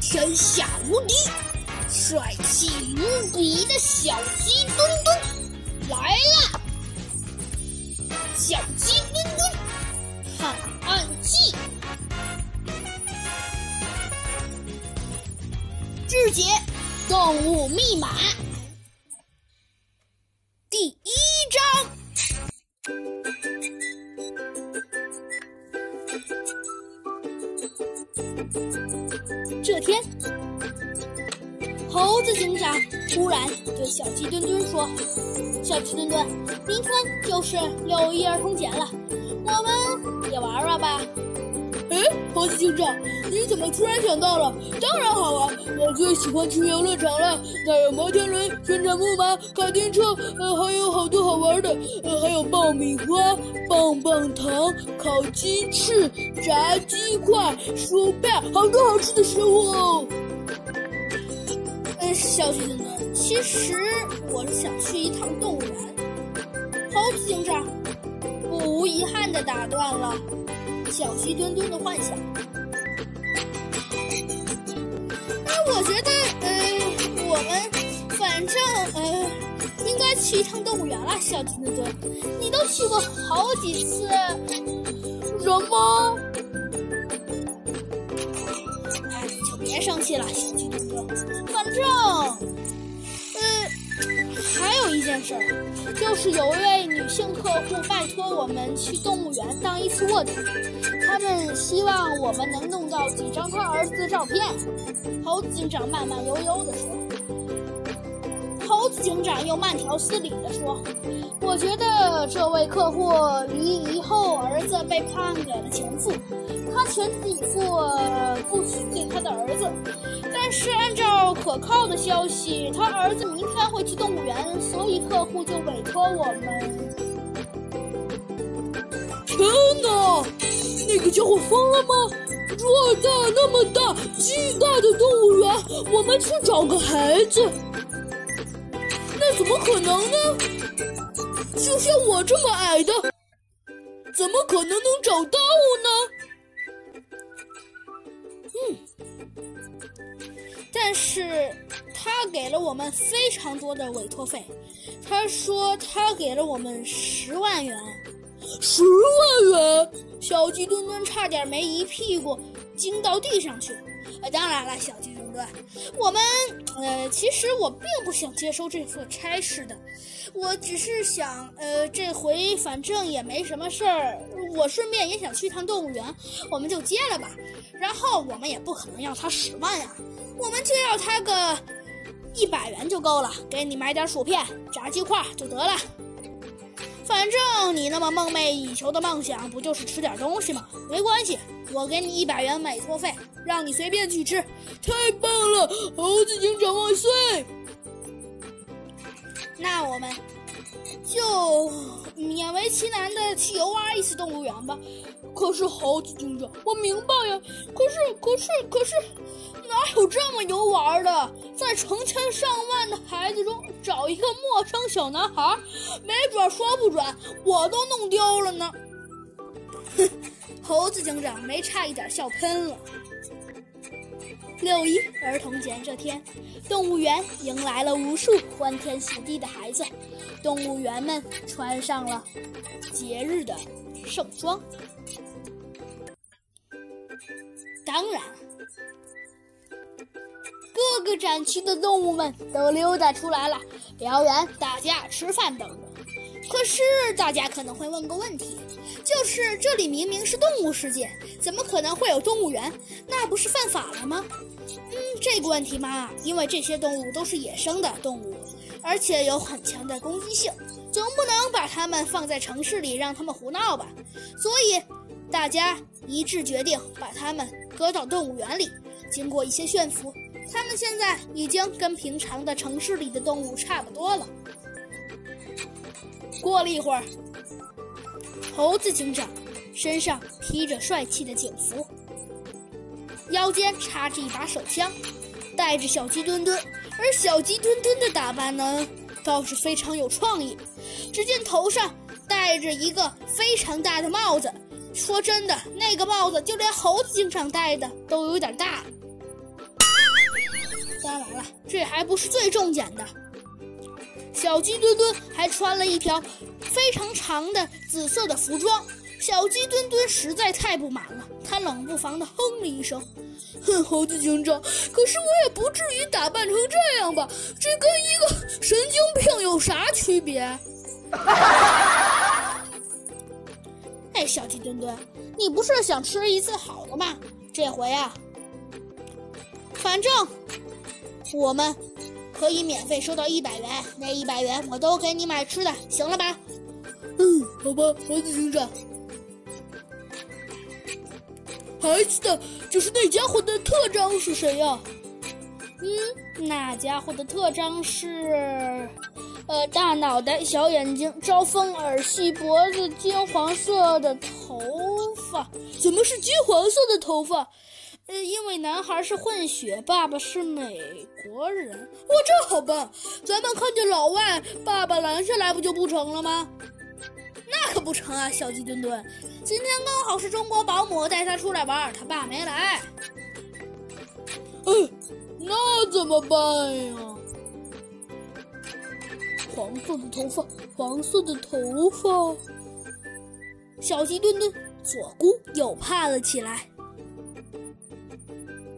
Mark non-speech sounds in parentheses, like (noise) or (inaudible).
天下无敌、帅气无比的小鸡墩墩来了！小鸡墩墩探案记，智解动物密码这天，猴子警长突然对小鸡墩墩说：“小鸡墩墩，明天就是六一儿童节了，我们也玩玩吧。”哎，猴子警长，你怎么突然想到了？当然好玩，我最喜欢去游乐场了，那有摩天轮、旋转木马、卡丁车，呃，还有好多好玩的，呃，还有爆米花、棒棒糖、烤鸡翅、炸鸡块、薯片，好多好吃的食物哦。呃，小鸡墩墩，其实我是想去一趟动物园。猴子警长不无遗憾地打断了。小鸡墩墩的幻想。那我觉得，呃，我们反正呃，应该去一趟动物园了。小鸡墩墩，你都去过好几次，什么？哎，你就别生气了，小鸡墩墩。反正，件事，就是有一位女性客户拜托我们去动物园当一次卧底。他们希望我们能弄到几张他儿子的照片。猴子警长慢慢悠悠地说。猴子警长又慢条斯理地说：“我觉得这位客户离异后儿子被判给了前夫，他全力以赴不可靠的消息，他儿子明天会去动物园，所以客户就委托我们。”天哪！那个家伙疯了吗？偌大那么大、巨大的动物园，我们去找个孩子，那怎么可能呢？就像我这么矮的，怎么可能能找到呢？但是他给了我们非常多的委托费，他说他给了我们十万元。十万元，小鸡墩墩差点没一屁股惊到地上去。呃，当然了，小鸡墩墩，我们呃，其实我并不想接收这份差事的，我只是想，呃，这回反正也没什么事儿，我顺便也想去趟动物园，我们就接了吧。然后我们也不可能要他十万呀，我们就要他个一百元就够了，给你买点薯片、炸鸡块就得了。反正你那么梦寐以求的梦想，不就是吃点东西吗？没关系，我给你一百元委托费，让你随便去吃。太棒了，猴子警长万岁！那我们就勉为其难的去游玩一次动物园吧。可是猴子警长，我明白呀。可是，可是，可是。哪有这么游玩的？在成千上万的孩子中找一个陌生小男孩，没准说不准我都弄丢了呢。哼，猴子警长没差一点笑喷了。六一儿童节这天，动物园迎来了无数欢天喜地的孩子，动物园们穿上了节日的盛装。当然。各个展区的动物们都溜达出来了，表演、打架、吃饭等等。可是大家可能会问个问题，就是这里明明是动物世界，怎么可能会有动物园？那不是犯法了吗？嗯，这个问题嘛，因为这些动物都是野生的动物，而且有很强的攻击性，总不能把它们放在城市里让它们胡闹吧？所以大家一致决定把它们搁到动物园里。经过一些驯服。它们现在已经跟平常的城市里的动物差不多了。过了一会儿，猴子警长身上披着帅气的警服，腰间插着一把手枪，带着小鸡墩墩。而小鸡墩墩的打扮呢，倒是非常有创意。只见头上戴着一个非常大的帽子，说真的，那个帽子就连猴子警长戴的都有点大。当然了，这还不是最重点的。小鸡墩墩还穿了一条非常长的紫色的服装。小鸡墩墩实在太不满了，他冷不防地哼了一声：“哼，猴子警长，可是我也不至于打扮成这样吧？这跟一个神经病有啥区别？” (laughs) 哎，小鸡墩墩，你不是想吃一次好的吗？这回啊，反正我们可以免费收到一百元，那一百元我都给你买吃的，行了吧？嗯，好吧，猴子警长。孩子的，就是那家伙的特征是谁呀？嗯，那家伙的特征是，呃，大脑袋、小眼睛、招风耳、细脖子、金黄色的头发。怎么是金黄色的头发？因为男孩是混血，爸爸是美国人。哇，这好办！咱们看见老外，爸爸拦下来不就不成了吗？那可不成啊，小鸡墩墩，今天刚好是中国保姆带他出来玩，他爸没来。嗯，那怎么办呀？黄色的头发，黄色的头发，小鸡墩墩左顾右盼了起来。